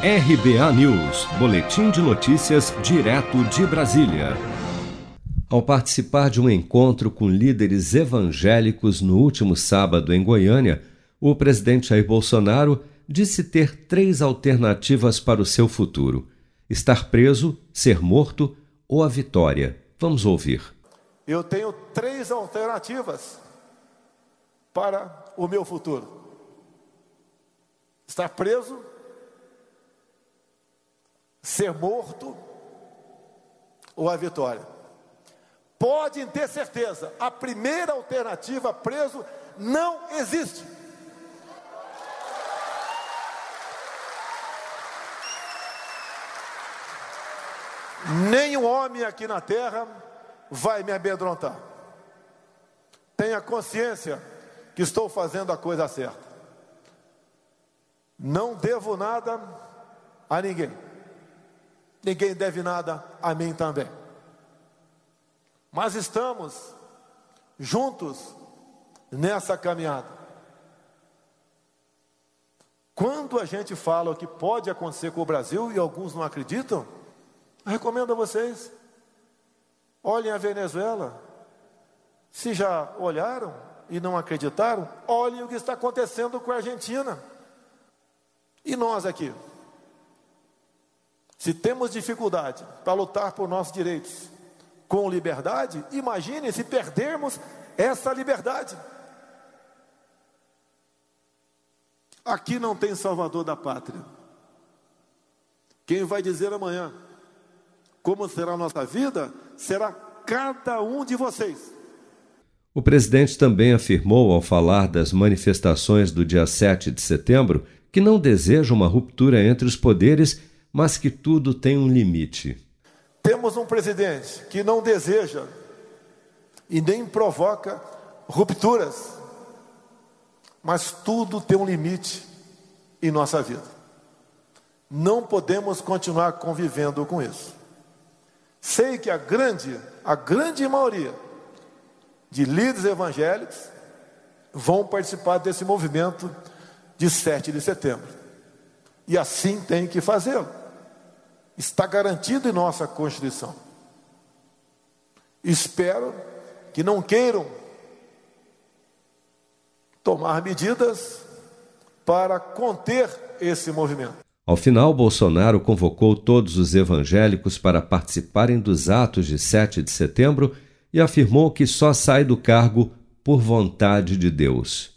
RBA News, Boletim de Notícias, direto de Brasília. Ao participar de um encontro com líderes evangélicos no último sábado em Goiânia, o presidente Jair Bolsonaro disse ter três alternativas para o seu futuro: estar preso, ser morto ou a vitória. Vamos ouvir. Eu tenho três alternativas para o meu futuro: estar preso, ser morto ou a vitória. Podem ter certeza, a primeira alternativa, preso, não existe. Nenhum homem aqui na terra vai me amedrontar. Tenha consciência que estou fazendo a coisa certa. Não devo nada a ninguém. Ninguém deve nada a mim também. Mas estamos juntos nessa caminhada. Quando a gente fala o que pode acontecer com o Brasil e alguns não acreditam, recomendo a vocês, olhem a Venezuela. Se já olharam e não acreditaram, olhem o que está acontecendo com a Argentina. E nós aqui? Se temos dificuldade para lutar por nossos direitos com liberdade, imagine se perdermos essa liberdade. Aqui não tem salvador da pátria. Quem vai dizer amanhã como será a nossa vida será cada um de vocês. O presidente também afirmou, ao falar das manifestações do dia 7 de setembro, que não deseja uma ruptura entre os poderes, mas que tudo tem um limite. Temos um presidente que não deseja e nem provoca rupturas, mas tudo tem um limite em nossa vida. Não podemos continuar convivendo com isso. Sei que a grande, a grande maioria de líderes evangélicos vão participar desse movimento de 7 de setembro. E assim tem que fazê-lo. Está garantido em nossa Constituição. Espero que não queiram tomar medidas para conter esse movimento. Ao final, Bolsonaro convocou todos os evangélicos para participarem dos atos de 7 de setembro e afirmou que só sai do cargo por vontade de Deus.